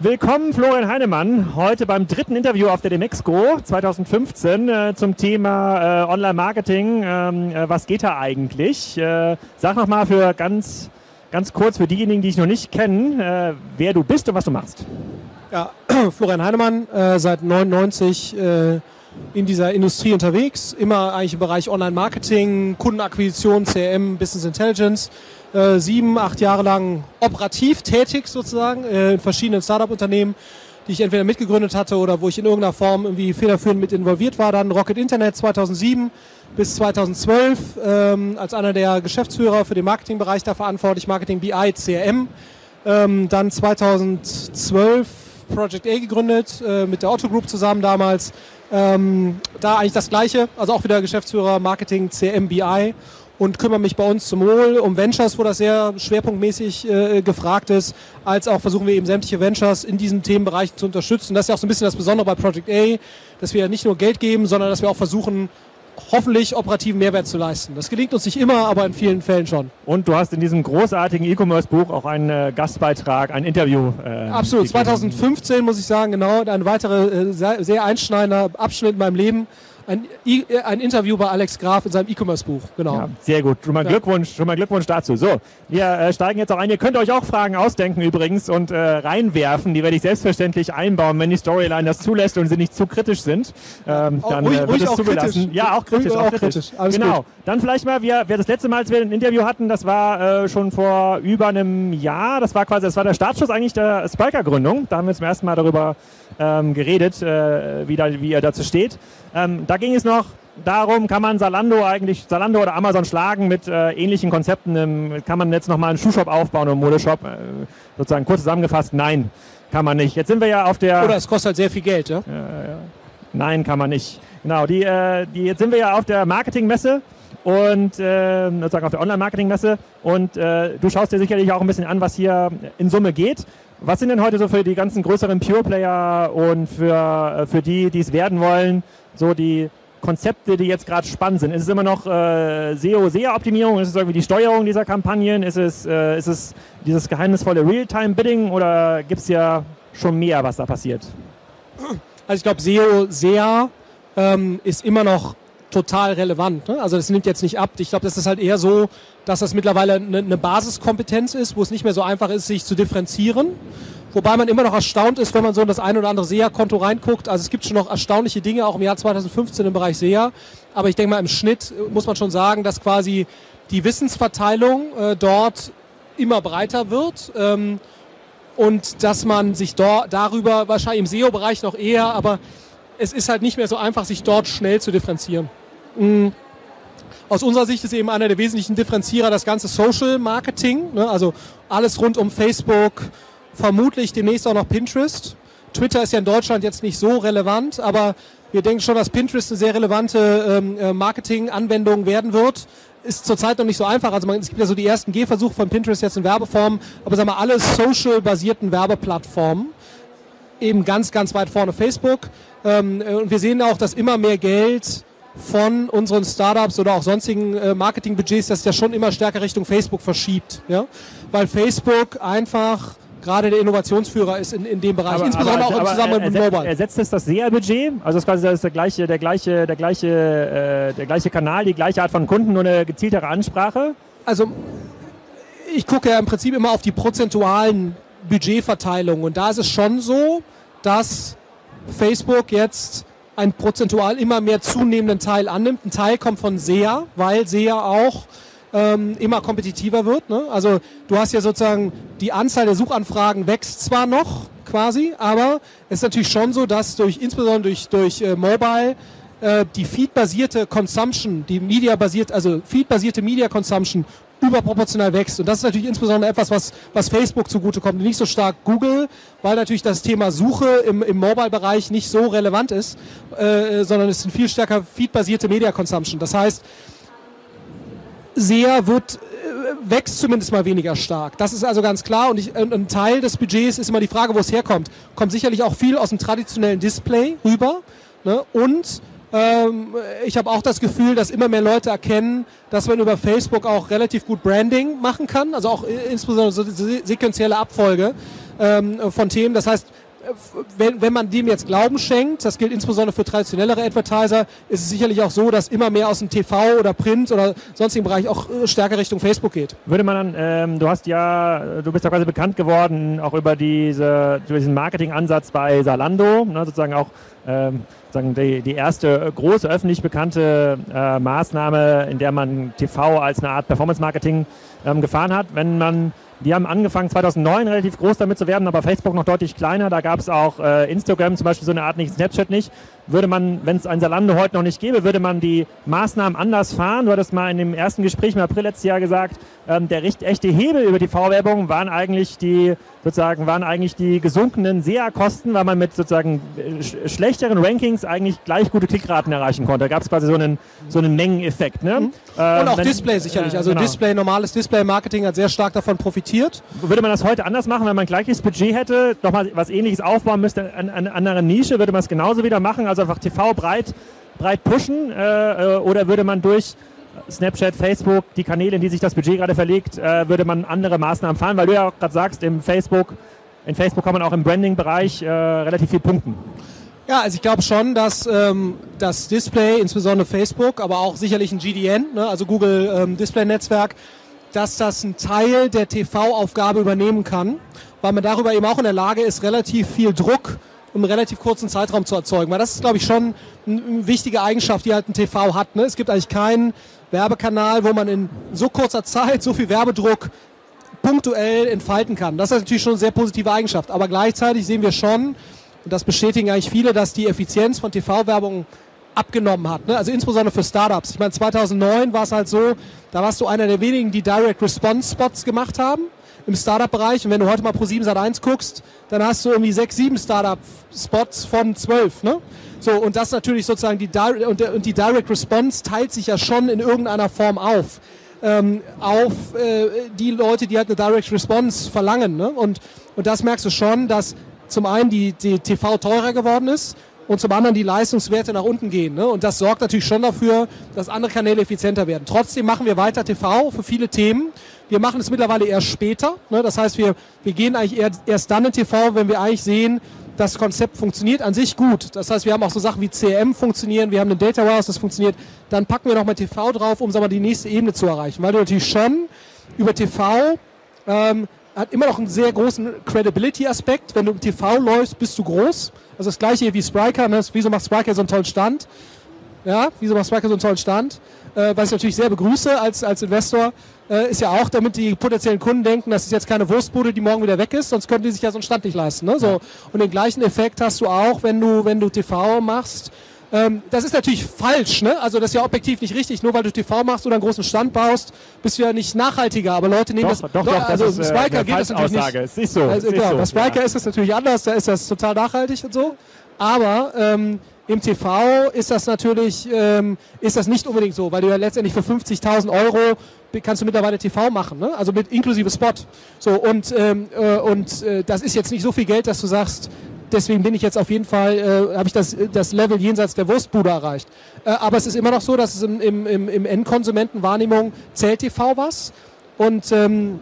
Willkommen, Florian Heinemann, heute beim dritten Interview auf der Demexco 2015 äh, zum Thema äh, Online-Marketing. Ähm, äh, was geht da eigentlich? Äh, sag nochmal für ganz, ganz kurz für diejenigen, die ich noch nicht kennen, äh, wer du bist und was du machst. Ja, Florian Heinemann, äh, seit 99 in dieser Industrie unterwegs, immer eigentlich im Bereich Online-Marketing, Kundenakquisition, CRM, Business Intelligence äh, sieben, acht Jahre lang operativ tätig sozusagen äh, in verschiedenen Startup-Unternehmen, die ich entweder mitgegründet hatte oder wo ich in irgendeiner Form irgendwie federführend mit involviert war. Dann Rocket Internet 2007 bis 2012 ähm, als einer der Geschäftsführer für den Marketingbereich da verantwortlich, Marketing BI, CRM. Ähm, dann 2012 Project A gegründet, äh, mit der Otto Group zusammen damals. Ähm, da eigentlich das Gleiche, also auch wieder Geschäftsführer Marketing, CRM, BI und kümmere mich bei uns zum Wohl um Ventures, wo das sehr schwerpunktmäßig äh, gefragt ist, als auch versuchen wir eben sämtliche Ventures in diesen Themenbereichen zu unterstützen. Das ist ja auch so ein bisschen das Besondere bei Project A, dass wir nicht nur Geld geben, sondern dass wir auch versuchen, hoffentlich operativen Mehrwert zu leisten. Das gelingt uns nicht immer, aber in vielen Fällen schon. Und du hast in diesem großartigen E-Commerce-Buch auch einen äh, Gastbeitrag, ein Interview. Äh, Absolut, 2015 muss ich sagen, genau, ein weiterer äh, sehr, sehr einschneidender Abschnitt in meinem Leben ein, ein Interview bei Alex Graf in seinem E-Commerce-Buch. Genau. Ja, sehr gut. Schon mal, ja. Glückwunsch, schon mal Glückwunsch dazu. So, wir äh, steigen jetzt auch ein. Ihr könnt euch auch Fragen ausdenken übrigens und äh, reinwerfen. Die werde ich selbstverständlich einbauen, wenn die Storyline das zulässt und sie nicht zu kritisch sind. Ähm, dann ruhig, äh, wird es zugelassen. Kritisch. Ja, auch kritisch. Auch, auch kritisch. kritisch. genau. Gut. Dann vielleicht mal, wir, wir das letzte Mal, als wir ein Interview hatten, das war äh, schon vor über einem Jahr. Das war quasi, das war der Startschuss eigentlich der Spiker-Gründung. Da haben wir zum ersten Mal darüber ähm, geredet, äh, wie, da, wie ihr dazu steht. Ähm, da ging es noch darum, kann man Salando eigentlich, Salando oder Amazon schlagen mit äh, ähnlichen Konzepten? Ähm, kann man jetzt nochmal einen Schuhshop aufbauen oder einen Modeshop? Äh, sozusagen kurz zusammengefasst, nein, kann man nicht. Jetzt sind wir ja auf der... Oder es kostet halt sehr viel Geld, ja? Nein, kann man nicht. Genau, die, äh, die, jetzt sind wir ja auf der Marketingmesse und äh, sozusagen auf der Online-Marketing-Messe und äh, du schaust dir sicherlich auch ein bisschen an, was hier in Summe geht. Was sind denn heute so für die ganzen größeren Pure-Player und für, äh, für die, die es werden wollen, so die Konzepte, die jetzt gerade spannend sind? Ist es immer noch äh, SEO-SEA-Optimierung? Ist es irgendwie die Steuerung dieser Kampagnen? Ist es, äh, ist es dieses geheimnisvolle Real-Time-Bidding oder gibt es ja schon mehr, was da passiert? Also ich glaube, SEO-SEA ähm, ist immer noch total relevant. Ne? Also das nimmt jetzt nicht ab. Ich glaube, das ist halt eher so, dass das mittlerweile eine, eine Basiskompetenz ist, wo es nicht mehr so einfach ist, sich zu differenzieren. Wobei man immer noch erstaunt ist, wenn man so in das ein oder andere SEA-Konto reinguckt. Also es gibt schon noch erstaunliche Dinge, auch im Jahr 2015 im Bereich SEA. Aber ich denke mal, im Schnitt muss man schon sagen, dass quasi die Wissensverteilung äh, dort immer breiter wird. Ähm, und dass man sich dort darüber wahrscheinlich im SEO-Bereich noch eher, aber es ist halt nicht mehr so einfach, sich dort schnell zu differenzieren. Mhm. Aus unserer Sicht ist eben einer der wesentlichen Differenzierer das ganze Social Marketing, ne? also alles rund um Facebook, vermutlich demnächst auch noch Pinterest. Twitter ist ja in Deutschland jetzt nicht so relevant, aber wir denken schon, dass Pinterest eine sehr relevante ähm, äh, Marketing-Anwendung werden wird. Ist zurzeit noch nicht so einfach. Also man, es gibt ja so die ersten Gehversuche von Pinterest jetzt in Werbeform, aber sagen wir alle social-basierten Werbeplattformen eben ganz, ganz weit vorne Facebook. Ähm, äh, und wir sehen auch, dass immer mehr Geld von unseren Startups oder auch sonstigen äh, Marketingbudgets, das ja schon immer stärker Richtung Facebook verschiebt. Ja? Weil Facebook einfach gerade der Innovationsführer ist in, in dem Bereich, aber, insbesondere aber, auch im Zusammenhang mit Mobile. Ersetzt es das SEA-Budget? Also das ist quasi das der gleiche, der gleiche, der gleiche, äh, der gleiche Kanal, die gleiche Art von Kunden, nur eine gezieltere Ansprache? Also ich gucke ja im Prinzip immer auf die prozentualen Budgetverteilungen und da ist es schon so, dass Facebook jetzt einen prozentual immer mehr zunehmenden Teil annimmt. Ein Teil kommt von SEA, weil SEA auch ähm, immer kompetitiver wird. Ne? Also du hast ja sozusagen die Anzahl der Suchanfragen wächst zwar noch quasi, aber es ist natürlich schon so, dass durch insbesondere durch, durch äh, Mobile äh, die Feed-basierte Consumption, die Media-basiert, also Feed-basierte Media Consumption überproportional wächst. Und das ist natürlich insbesondere etwas, was, was Facebook zugutekommt, nicht so stark Google, weil natürlich das Thema Suche im, im Mobile-Bereich nicht so relevant ist, äh, sondern es sind viel stärker feedbasierte Media Consumption. Das heißt, SEA wird äh, wächst zumindest mal weniger stark. Das ist also ganz klar. Und ich, ein Teil des Budgets ist immer die Frage, wo es herkommt. Kommt sicherlich auch viel aus dem traditionellen Display rüber. Ne? Und ähm, ich habe auch das Gefühl, dass immer mehr Leute erkennen, dass man über Facebook auch relativ gut Branding machen kann, also auch insbesondere so sequenzielle Abfolge. ähm, von Themen. Das heißt, wenn, wenn man dem jetzt Glauben schenkt, das gilt insbesondere für traditionellere Advertiser, ist es sicherlich auch so, dass immer mehr aus dem TV oder Print oder sonstigen Bereich auch äh, stärker Richtung Facebook geht. Würde man dann, ähm, du hast ja, du bist ja quasi bekannt geworden, auch über diese, über diesen Marketingansatz bei Salando, ne, sozusagen auch ähm, sozusagen die, die erste große öffentlich bekannte äh, Maßnahme, in der man TV als eine Art Performance-Marketing ähm, gefahren hat. Wenn man die haben angefangen 2009 relativ groß damit zu werben, aber Facebook noch deutlich kleiner. Da gab es auch äh, Instagram zum Beispiel so eine Art nicht, Snapchat nicht. Würde man, wenn es ein Salando heute noch nicht gäbe, würde man die Maßnahmen anders fahren. Du hattest mal in dem ersten Gespräch im April letztes Jahr gesagt, ähm, der recht echte Hebel über die V-Werbung waren eigentlich die sozusagen waren eigentlich die gesunkenen SEA-Kosten, weil man mit sozusagen äh, schlechteren Rankings eigentlich gleich gute Klickraten erreichen konnte. Da gab es quasi so einen, so einen Mengeneffekt. Ne? Mhm. Äh, Und auch wenn, Display sicherlich. Also genau. Display, normales Display-Marketing hat sehr stark davon profitiert. Würde man das heute anders machen, wenn man gleiches Budget hätte, nochmal was ähnliches aufbauen müsste an einer anderen Nische, würde man es genauso wieder machen? Also einfach TV breit, breit pushen äh, äh, oder würde man durch Snapchat, Facebook, die Kanäle, in die sich das Budget gerade verlegt, äh, würde man andere Maßnahmen fahren, weil du ja auch gerade sagst, im Facebook, in Facebook kann man auch im Branding-Bereich äh, relativ viel punkten. Ja, also ich glaube schon, dass ähm, das Display, insbesondere Facebook, aber auch sicherlich ein GDN, ne, also Google ähm, Display Netzwerk, dass das ein Teil der TV-Aufgabe übernehmen kann, weil man darüber eben auch in der Lage ist, relativ viel Druck im relativ kurzen Zeitraum zu erzeugen. Weil das ist, glaube ich, schon eine wichtige Eigenschaft, die halt ein TV hat. Ne? Es gibt eigentlich keinen Werbekanal, wo man in so kurzer Zeit so viel Werbedruck punktuell entfalten kann. Das ist natürlich schon eine sehr positive Eigenschaft. Aber gleichzeitig sehen wir schon, und das bestätigen eigentlich viele, dass die Effizienz von TV-Werbung abgenommen hat. Ne? Also insbesondere für Startups. Ich meine, 2009 war es halt so, da warst du einer der wenigen, die Direct Response Spots gemacht haben im Startup-Bereich. Und wenn du heute mal pro 7 Sat 1 guckst, dann hast du irgendwie sechs, sieben Startup-Spots von zwölf. Ne? So, und das natürlich sozusagen die, Direct, und, und die Direct Response teilt sich ja schon in irgendeiner Form auf. Ähm, auf äh, die Leute, die halt eine Direct Response verlangen. Ne? Und, und das merkst du schon, dass zum einen die, die TV teurer geworden ist und zum anderen die Leistungswerte nach unten gehen. Ne? Und das sorgt natürlich schon dafür, dass andere Kanäle effizienter werden. Trotzdem machen wir weiter TV für viele Themen. Wir machen es mittlerweile erst später. Ne? Das heißt, wir, wir gehen eigentlich erst dann in TV, wenn wir eigentlich sehen, das Konzept funktioniert an sich gut. Das heißt, wir haben auch so Sachen wie CRM funktionieren, wir haben einen Data Warehouse, das funktioniert. Dann packen wir nochmal TV drauf, um sagen wir, die nächste Ebene zu erreichen. Weil du natürlich schon über TV ähm, hat immer noch einen sehr großen Credibility-Aspekt. Wenn du im TV läufst, bist du groß. Also das gleiche wie Spriker. Ne? Wieso macht Spriker so einen tollen Stand? Ja, wieso macht Spriker so einen tollen Stand? Äh, was ich natürlich sehr begrüße als, als Investor, äh, ist ja auch, damit die potenziellen Kunden denken, das ist jetzt keine Wurstbude, die morgen wieder weg ist, sonst könnten die sich ja so einen Stand nicht leisten. Ne? So. Und den gleichen Effekt hast du auch, wenn du, wenn du TV machst ähm, das ist natürlich falsch, ne? Also das ist ja objektiv nicht richtig. Nur weil du TV machst oder einen großen Stand baust, bist du ja nicht nachhaltiger. Aber Leute nehmen doch, das. Doch, doch, also das ist, Spiker äh, geht das natürlich nicht. Ist nicht so. Also, ist genau, so. bei Spiker ja. ist das natürlich anders. Da ist das total nachhaltig und so. Aber ähm, im TV ist das natürlich ähm, ist das nicht unbedingt so, weil du ja letztendlich für 50.000 Euro kannst du mittlerweile TV machen, ne? also mit inklusive Spot. So und ähm, äh, und äh, das ist jetzt nicht so viel Geld, dass du sagst, deswegen bin ich jetzt auf jeden Fall, äh, habe ich das, das Level jenseits der Wurstbude erreicht. Äh, aber es ist immer noch so, dass es im, im, im, Endkonsumentenwahrnehmung zählt TV was. Und ähm,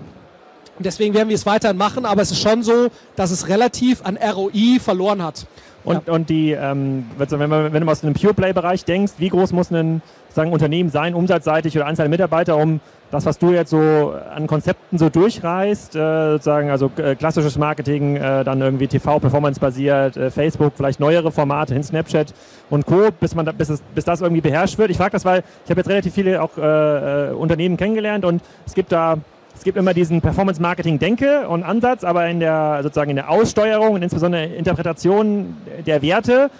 deswegen werden wir es weiterhin machen, aber es ist schon so, dass es relativ an ROI verloren hat. Und, ja. und die, ähm, wenn, man, wenn du aus einem Pure-Play-Bereich denkst, wie groß muss ein sagen, Unternehmen sein, umsatzseitig oder Anzahl Mitarbeiter, um das, was du jetzt so an Konzepten so durchreißt, äh, sozusagen, also äh, klassisches Marketing, äh, dann irgendwie TV, Performance-basiert, äh, Facebook, vielleicht neuere Formate hin, Snapchat und Co., bis, man da, bis, es, bis das irgendwie beherrscht wird. Ich frage das, weil ich habe jetzt relativ viele auch äh, äh, Unternehmen kennengelernt und es gibt da es gibt immer diesen Performance-Marketing-Denke und Ansatz, aber in der sozusagen in der Aussteuerung und insbesondere Interpretation der Werte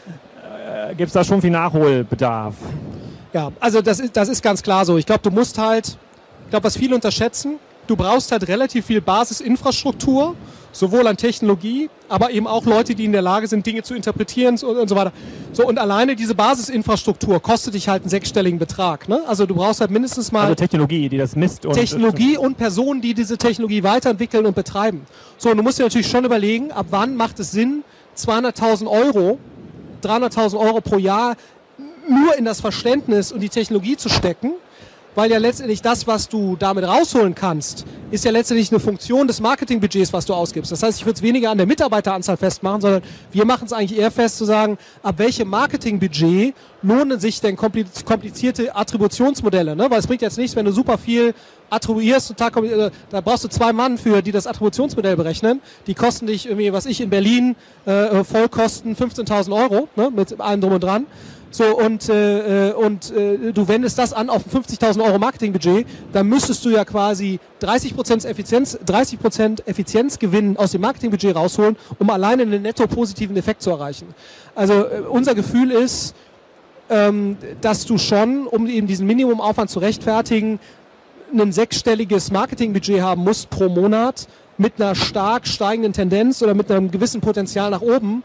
äh, gibt es da schon viel Nachholbedarf. Ja, also das ist, das ist ganz klar so. Ich glaube, du musst halt ich glaube, was viele unterschätzen, du brauchst halt relativ viel Basisinfrastruktur, sowohl an Technologie, aber eben auch Leute, die in der Lage sind, Dinge zu interpretieren und, und so weiter. So, und alleine diese Basisinfrastruktur kostet dich halt einen sechsstelligen Betrag. Ne? Also du brauchst halt mindestens mal... Also Technologie, die das misst. Und Technologie und Personen, die diese Technologie weiterentwickeln und betreiben. So, und du musst dir natürlich schon überlegen, ab wann macht es Sinn, 200.000 Euro, 300.000 Euro pro Jahr nur in das Verständnis und die Technologie zu stecken weil ja letztendlich das, was du damit rausholen kannst, ist ja letztendlich eine Funktion des Marketingbudgets, was du ausgibst. Das heißt, ich würde es weniger an der Mitarbeiteranzahl festmachen, sondern wir machen es eigentlich eher fest zu sagen, ab welchem Marketingbudget lohnen sich denn komplizierte Attributionsmodelle? Ne? Weil es bringt jetzt nichts, wenn du super viel attribuierst, total, äh, da brauchst du zwei Mann für, die das Attributionsmodell berechnen. Die kosten dich irgendwie, was ich in Berlin, äh, Vollkosten 15.000 Euro, ne? mit allem drum und dran. So, und, äh, äh, und äh, du wendest das an auf 50.000 Euro Marketingbudget, dann müsstest du ja quasi 30% Effizienz, 30% Effizienzgewinn aus dem Marketingbudget rausholen, um alleine einen netto positiven Effekt zu erreichen. Also äh, unser Gefühl ist, ähm, dass du schon, um eben diesen Minimumaufwand zu rechtfertigen, ein sechsstelliges Marketingbudget haben musst pro Monat mit einer stark steigenden Tendenz oder mit einem gewissen Potenzial nach oben,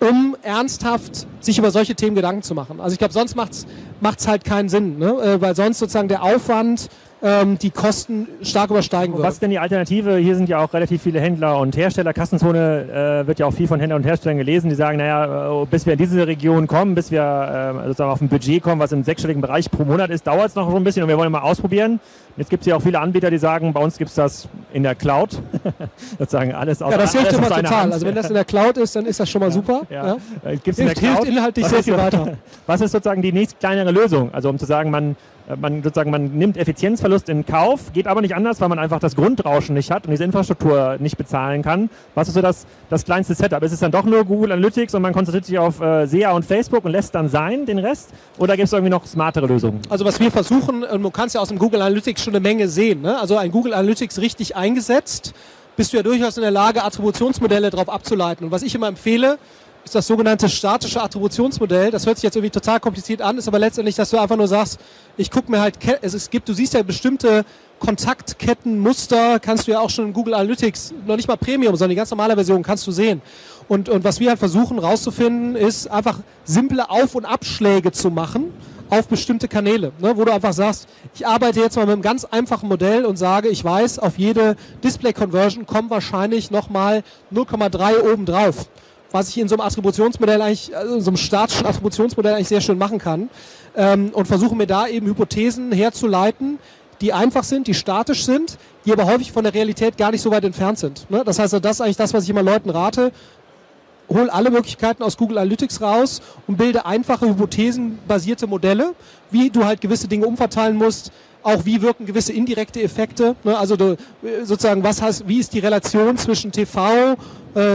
um ernsthaft sich über solche Themen Gedanken zu machen. Also ich glaube, sonst macht es halt keinen Sinn, ne? Äh, weil sonst sozusagen der Aufwand ähm, die Kosten stark übersteigen würden. Was ist denn die Alternative? Hier sind ja auch relativ viele Händler und Hersteller. Kassenzone äh, wird ja auch viel von Händlern und Herstellern gelesen, die sagen, naja, äh, bis wir in diese Region kommen, bis wir äh, sozusagen auf ein Budget kommen, was im sechsstelligen Bereich pro Monat ist, dauert es noch so ein bisschen und wir wollen mal ausprobieren. Jetzt gibt es ja auch viele Anbieter, die sagen, bei uns gibt es das in der Cloud. sozusagen alles aus Ja, das hilft immer total. Hand. Also wenn das in der Cloud ist, dann ist das schon mal ja, super. Ja. Ja. Gibt's hilft, in der Cloud? hilft inhaltlich was sehr viel weiter. Was ist sozusagen die nächst kleinere Lösung? Also um zu sagen, man man sozusagen man nimmt Effizienzverlust in Kauf, geht aber nicht anders, weil man einfach das Grundrauschen nicht hat und diese Infrastruktur nicht bezahlen kann. Was ist so das, das kleinste Setup? Ist es dann doch nur Google Analytics und man konzentriert sich auf äh, SEA und Facebook und lässt dann sein den Rest? Oder gibt es irgendwie noch smartere Lösungen? Also was wir versuchen, du kannst ja aus dem Google Analytics schon eine Menge sehen. Ne? Also ein Google Analytics richtig eingesetzt, bist du ja durchaus in der Lage, Attributionsmodelle darauf abzuleiten. Und was ich immer empfehle, ist das sogenannte statische Attributionsmodell. Das hört sich jetzt irgendwie total kompliziert an, ist aber letztendlich, dass du einfach nur sagst, ich gucke mir halt, es gibt, du siehst ja bestimmte Kontaktkettenmuster, kannst du ja auch schon in Google Analytics, noch nicht mal Premium, sondern die ganz normale Version kannst du sehen. Und, und was wir halt versuchen rauszufinden, ist einfach simple Auf- und Abschläge zu machen auf bestimmte Kanäle, ne, wo du einfach sagst, ich arbeite jetzt mal mit einem ganz einfachen Modell und sage, ich weiß, auf jede Display-Conversion kommen wahrscheinlich nochmal 0,3 oben drauf was ich in so einem Attributionsmodell eigentlich, also in so einem statischen Attributionsmodell eigentlich sehr schön machen kann. Ähm, und versuche mir da eben Hypothesen herzuleiten, die einfach sind, die statisch sind, die aber häufig von der Realität gar nicht so weit entfernt sind. Ne? Das heißt, das ist eigentlich das, was ich immer Leuten rate. Hol alle Möglichkeiten aus Google Analytics raus und bilde einfache hypothesenbasierte Modelle, wie du halt gewisse Dinge umverteilen musst, auch wie wirken gewisse indirekte Effekte. Ne? Also du, sozusagen, was heißt, wie ist die Relation zwischen TV, äh,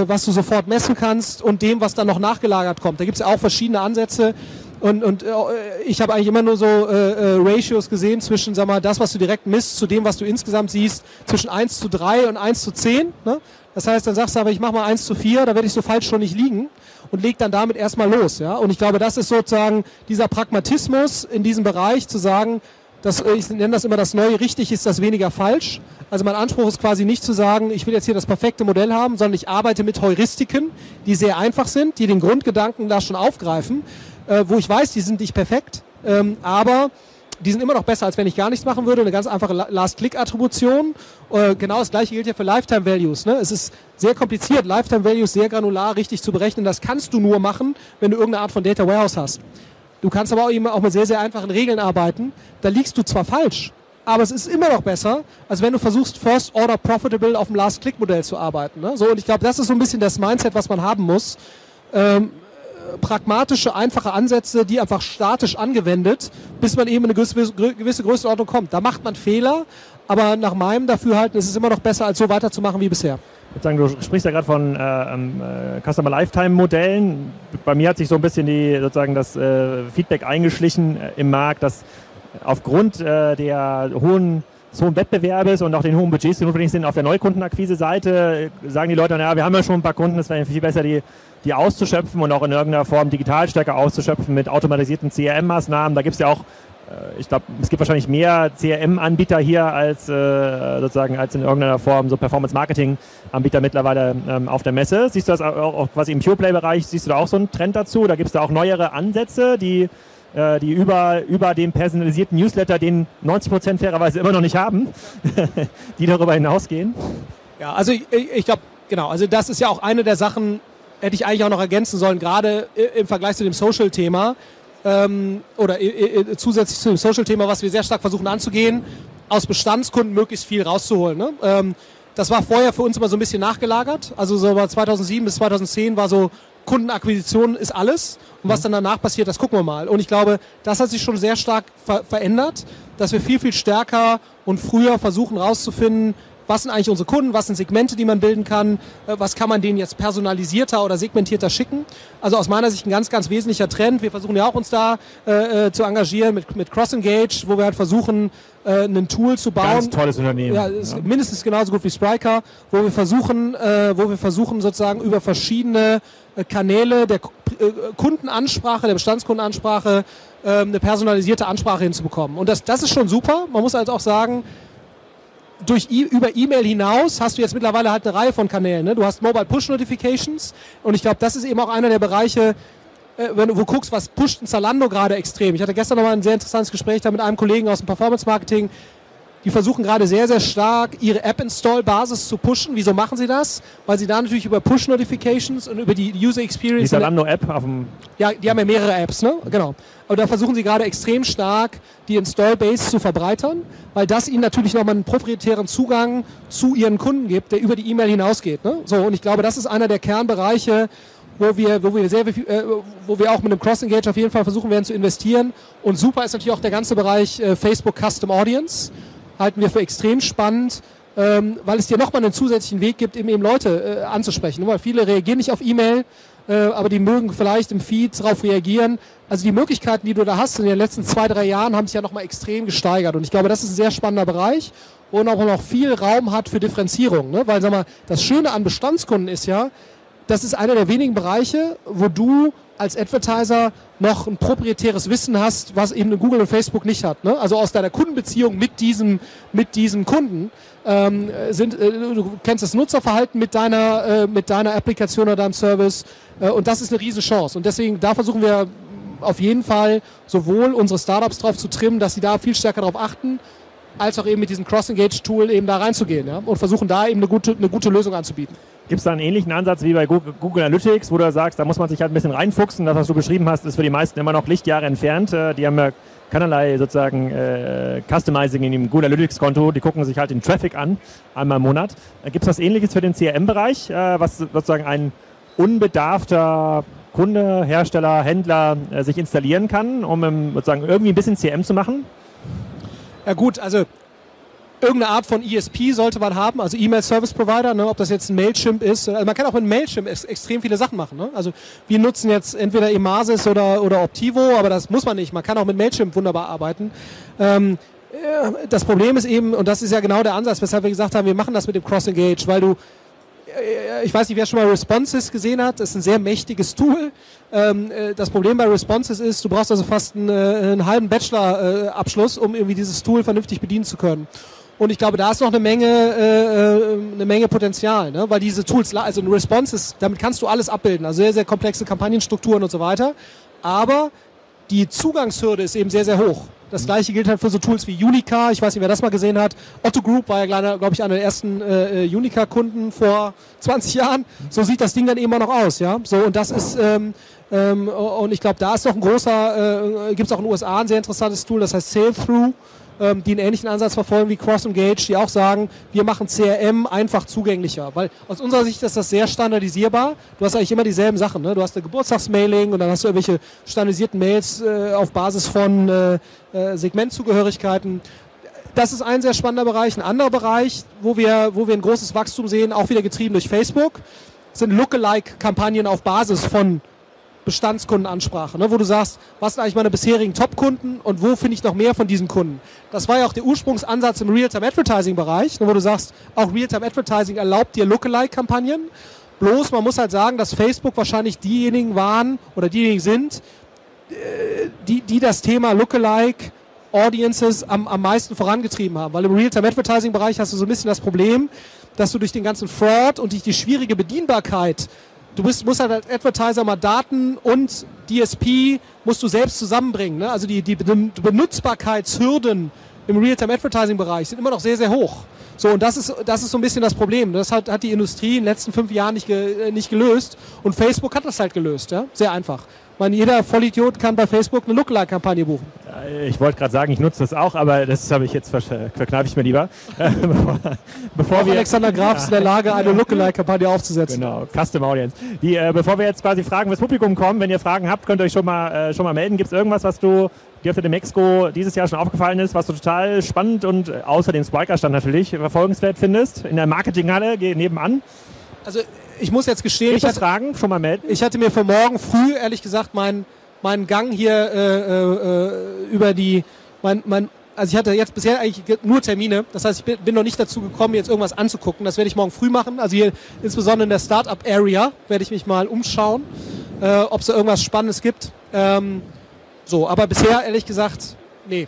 was du sofort messen kannst, und dem, was dann noch nachgelagert kommt. Da gibt es ja auch verschiedene Ansätze. Und, und äh, ich habe eigentlich immer nur so äh, äh, Ratios gesehen zwischen, sag mal, das, was du direkt misst, zu dem, was du insgesamt siehst, zwischen 1 zu 3 und 1 zu 10. Ne? Das heißt, dann sagst du aber, ich mache mal 1 zu 4, da werde ich so falsch schon nicht liegen und leg dann damit erstmal los. Ja? Und ich glaube, das ist sozusagen dieser Pragmatismus in diesem Bereich, zu sagen, das, äh, ich nenne das immer das Neue, richtig ist das weniger falsch. Also mein Anspruch ist quasi nicht zu sagen, ich will jetzt hier das perfekte Modell haben, sondern ich arbeite mit Heuristiken, die sehr einfach sind, die den Grundgedanken da schon aufgreifen, äh, wo ich weiß, die sind nicht perfekt, ähm, aber die sind immer noch besser, als wenn ich gar nichts machen würde. Eine ganz einfache Last-Click-Attribution. Äh, genau das gleiche gilt ja für Lifetime-Values. Ne? Es ist sehr kompliziert, Lifetime-Values sehr granular richtig zu berechnen. Das kannst du nur machen, wenn du irgendeine Art von Data Warehouse hast. Du kannst aber auch auch mit sehr, sehr einfachen Regeln arbeiten. Da liegst du zwar falsch, aber es ist immer noch besser, als wenn du versuchst, First Order Profitable auf dem Last-Click-Modell zu arbeiten. Ne? So, und ich glaube, das ist so ein bisschen das Mindset, was man haben muss. Ähm, pragmatische, einfache Ansätze, die einfach statisch angewendet, bis man eben in eine gewisse, gewisse Größenordnung kommt. Da macht man Fehler, aber nach meinem Dafürhalten ist es immer noch besser, als so weiterzumachen wie bisher sozusagen, du sprichst ja gerade von äh, ähm, äh, Customer Lifetime Modellen. Bei mir hat sich so ein bisschen die, sozusagen das äh, Feedback eingeschlichen äh, im Markt, dass aufgrund äh, der hohen des hohen Wettbewerbes und auch den hohen Budgets, die notwendig sind auf der Neukundenakquise-Seite, sagen die Leute, naja, wir haben ja schon ein paar Kunden, es wäre viel besser, die, die auszuschöpfen und auch in irgendeiner Form digital stärker auszuschöpfen mit automatisierten CRM-Maßnahmen. Da gibt es ja auch äh, ich glaube, es gibt wahrscheinlich mehr CRM-Anbieter hier als äh, sozusagen als in irgendeiner Form so Performance-Marketing-Anbieter mittlerweile ähm, auf der Messe. Siehst du das auch, auch quasi im Pure-Play-Bereich, siehst du da auch so einen Trend dazu? Da gibt es da auch neuere Ansätze, die, äh, die über, über den personalisierten Newsletter, den 90 Prozent fairerweise immer noch nicht haben, die darüber hinausgehen? Ja, also ich, ich glaube, genau, also das ist ja auch eine der Sachen, hätte ich eigentlich auch noch ergänzen sollen, gerade im Vergleich zu dem Social-Thema ähm, oder äh, äh, zusätzlich zu dem Social-Thema, was wir sehr stark versuchen anzugehen, aus Bestandskunden möglichst viel rauszuholen. Ne? Ähm, das war vorher für uns immer so ein bisschen nachgelagert. Also so bei 2007 bis 2010 war so Kundenakquisition ist alles. Und was mhm. dann danach passiert, das gucken wir mal. Und ich glaube, das hat sich schon sehr stark ver verändert, dass wir viel, viel stärker und früher versuchen rauszufinden, was sind eigentlich unsere Kunden, was sind Segmente, die man bilden kann, äh, was kann man denen jetzt personalisierter oder segmentierter schicken. Also aus meiner Sicht ein ganz, ganz wesentlicher Trend. Wir versuchen ja auch uns da äh, äh zu engagieren mit, mit Cross Engage, wo wir halt versuchen, äh, ein Tool zu bauen. Ganz tolles Unternehmen. Ja, ja. mindestens genauso gut wie Spriker, wo wir versuchen, äh, wo wir versuchen sozusagen über verschiedene äh, Kanäle der Kundenansprache, der Bestandskundenansprache, äh, eine personalisierte Ansprache hinzubekommen. Und das, das ist schon super. Man muss also auch sagen, durch e über E-Mail hinaus hast du jetzt mittlerweile halt eine Reihe von Kanälen. Ne? Du hast Mobile Push Notifications und ich glaube, das ist eben auch einer der Bereiche, äh, wenn du wo guckst, was pusht ein Zalando gerade extrem. Ich hatte gestern noch mal ein sehr interessantes Gespräch da mit einem Kollegen aus dem Performance Marketing, die versuchen gerade sehr, sehr stark ihre App-Install-Basis zu pushen. Wieso machen sie das? Weil sie da natürlich über Push-Notifications und über die User Experience. Die Zalando-App auf dem. Ja, die haben ja mehrere Apps, ne? Genau. Aber da versuchen sie gerade extrem stark die Install-Base zu verbreitern, weil das ihnen natürlich nochmal einen proprietären Zugang zu ihren Kunden gibt, der über die E-Mail hinausgeht. Ne? So, und ich glaube, das ist einer der Kernbereiche, wo wir, wo wir sehr, äh, wo wir auch mit einem Cross Engage auf jeden Fall versuchen werden zu investieren. Und super ist natürlich auch der ganze Bereich äh, Facebook Custom Audience halten wir für extrem spannend, ähm, weil es dir nochmal einen zusätzlichen Weg gibt, eben, eben Leute äh, anzusprechen. Weil viele reagieren nicht auf E-Mail, äh, aber die mögen vielleicht im Feed darauf reagieren. Also die Möglichkeiten, die du da hast in den letzten zwei, drei Jahren, haben sich ja nochmal extrem gesteigert. Und ich glaube, das ist ein sehr spannender Bereich, wo auch noch viel Raum hat für Differenzierung. Ne? Weil, sag mal, das Schöne an Bestandskunden ist ja, das ist einer der wenigen Bereiche, wo du als Advertiser noch ein proprietäres Wissen hast, was eben Google und Facebook nicht hat. Ne? Also aus deiner Kundenbeziehung mit diesem, mit diesem Kunden ähm, sind, äh, du kennst das Nutzerverhalten mit deiner, äh, mit deiner Applikation oder deinem Service äh, und das ist eine Riesenchance. Und deswegen, da versuchen wir auf jeden Fall sowohl unsere Startups drauf zu trimmen, dass sie da viel stärker darauf achten, als auch eben mit diesem Cross-Engage-Tool eben da reinzugehen ja? und versuchen da eben eine gute, eine gute Lösung anzubieten. Gibt es da einen ähnlichen Ansatz wie bei Google Analytics, wo du sagst, da muss man sich halt ein bisschen reinfuchsen. Das, was du beschrieben hast, ist für die meisten immer noch Lichtjahre entfernt. Äh, die haben ja keinerlei sozusagen äh, Customizing in dem Google Analytics-Konto. Die gucken sich halt den Traffic an, einmal im Monat. Äh, Gibt es was Ähnliches für den CRM-Bereich, äh, was sozusagen ein unbedarfter Kunde, Hersteller, Händler äh, sich installieren kann, um sozusagen irgendwie ein bisschen CRM zu machen? Ja gut, also irgendeine Art von ESP sollte man haben, also E-Mail Service Provider, ne, ob das jetzt ein Mailchimp ist. Also man kann auch mit Mailchimp ex extrem viele Sachen machen. Ne? Also wir nutzen jetzt entweder Emasis oder, oder Optivo, aber das muss man nicht. Man kann auch mit Mailchimp wunderbar arbeiten. Ähm, äh, das Problem ist eben, und das ist ja genau der Ansatz, weshalb wir gesagt haben, wir machen das mit dem Cross Engage, weil du äh, ich weiß nicht, wer schon mal Responses gesehen hat, das ist ein sehr mächtiges Tool. Ähm, äh, das Problem bei Responses ist, du brauchst also fast einen, einen halben Bachelor-Abschluss, um irgendwie dieses Tool vernünftig bedienen zu können. Und ich glaube, da ist noch eine Menge, äh, äh, eine Menge Potenzial, ne? weil diese Tools, also ein Response ist, damit kannst du alles abbilden, also sehr, sehr komplexe Kampagnenstrukturen und so weiter. Aber die Zugangshürde ist eben sehr, sehr hoch. Das mhm. gleiche gilt halt für so Tools wie Unica. Ich weiß nicht, wer das mal gesehen hat. Otto Group war ja, glaube ich, einer der ersten äh, äh Unica-Kunden vor 20 Jahren. So sieht das Ding dann immer noch aus, ja. So und das ist ähm, ähm, und ich glaube, da ist noch ein großer, äh, gibt es auch in den USA ein sehr interessantes Tool, das heißt Sale Through ähm, die einen ähnlichen Ansatz verfolgen wie Cross Engage, die auch sagen, wir machen CRM einfach zugänglicher. Weil aus unserer Sicht ist das sehr standardisierbar. Du hast eigentlich immer dieselben Sachen. Ne? Du hast eine Geburtstagsmailing und dann hast du irgendwelche standardisierten Mails äh, auf Basis von äh, äh, Segmentzugehörigkeiten. Das ist ein sehr spannender Bereich. Ein anderer Bereich, wo wir, wo wir ein großes Wachstum sehen, auch wieder getrieben durch Facebook, sind Lookalike-Kampagnen auf Basis von Bestandskundenansprache, ne, wo du sagst, was sind eigentlich meine bisherigen Top-Kunden und wo finde ich noch mehr von diesen Kunden. Das war ja auch der Ursprungsansatz im Real-Time-Advertising-Bereich, ne, wo du sagst, auch Real-Time-Advertising erlaubt dir Lookalike-Kampagnen. Bloß man muss halt sagen, dass Facebook wahrscheinlich diejenigen waren oder diejenigen sind, äh, die, die das Thema Lookalike Audiences am, am meisten vorangetrieben haben. Weil im Real-Time-Advertising-Bereich hast du so ein bisschen das Problem, dass du durch den ganzen Fraud und durch die schwierige Bedienbarkeit du bist, musst halt als Advertiser mal Daten und DSP musst du selbst zusammenbringen. Ne? Also die, die Benutzbarkeitshürden im Real-Time-Advertising-Bereich sind immer noch sehr, sehr hoch. So, und das ist, das ist so ein bisschen das Problem. Das hat, hat die Industrie in den letzten fünf Jahren nicht, ge, äh, nicht gelöst. Und Facebook hat das halt gelöst. Ja? Sehr einfach. Ich meine, jeder Vollidiot kann bei Facebook eine Lookalike-Kampagne buchen. Äh, ich wollte gerade sagen, ich nutze das auch, aber das habe ich jetzt verkneife ich mir lieber. bevor, bevor wir Alexander Graf ist in der Lage, eine Lookalike-Kampagne aufzusetzen. Genau, Custom Audience. Die, äh, bevor wir jetzt quasi Fragen fürs Publikum kommen, wenn ihr Fragen habt, könnt ihr euch schon mal, äh, schon mal melden. Gibt es irgendwas, was du dir auf der Mexiko dieses Jahr schon aufgefallen ist, was du total spannend und äh, außer dem Spiker-Stand natürlich verfolgenswert findest? In der Marketinghalle nebenan? Also ich muss jetzt gestehen, ich hatte, Fragen schon mal melden. Ich hatte mir für morgen früh ehrlich gesagt meinen meinen Gang hier äh, äh, über die mein, mein also ich hatte jetzt bisher eigentlich nur Termine. Das heißt, ich bin noch nicht dazu gekommen, jetzt irgendwas anzugucken. Das werde ich morgen früh machen. Also hier insbesondere in der Startup Area werde ich mich mal umschauen, äh, ob es da irgendwas Spannendes gibt. Ähm, so, aber bisher ehrlich gesagt, nee.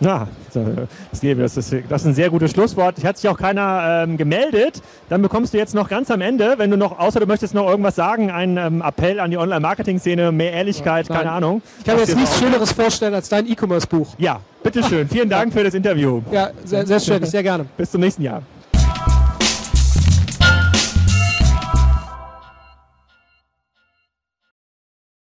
Ja, das ist, das ist ein sehr gutes Schlusswort. Hat sich auch keiner ähm, gemeldet. Dann bekommst du jetzt noch ganz am Ende, wenn du noch, außer du möchtest noch irgendwas sagen, einen ähm, Appell an die Online-Marketing-Szene, mehr Ehrlichkeit, ja, keine Ahnung. Ich kann mir jetzt nichts Schöneres vorstellen als dein E-Commerce-Buch. Ja, bitteschön. Vielen Dank für das Interview. Ja, sehr, sehr schön, sehr gerne. Bis zum nächsten Jahr.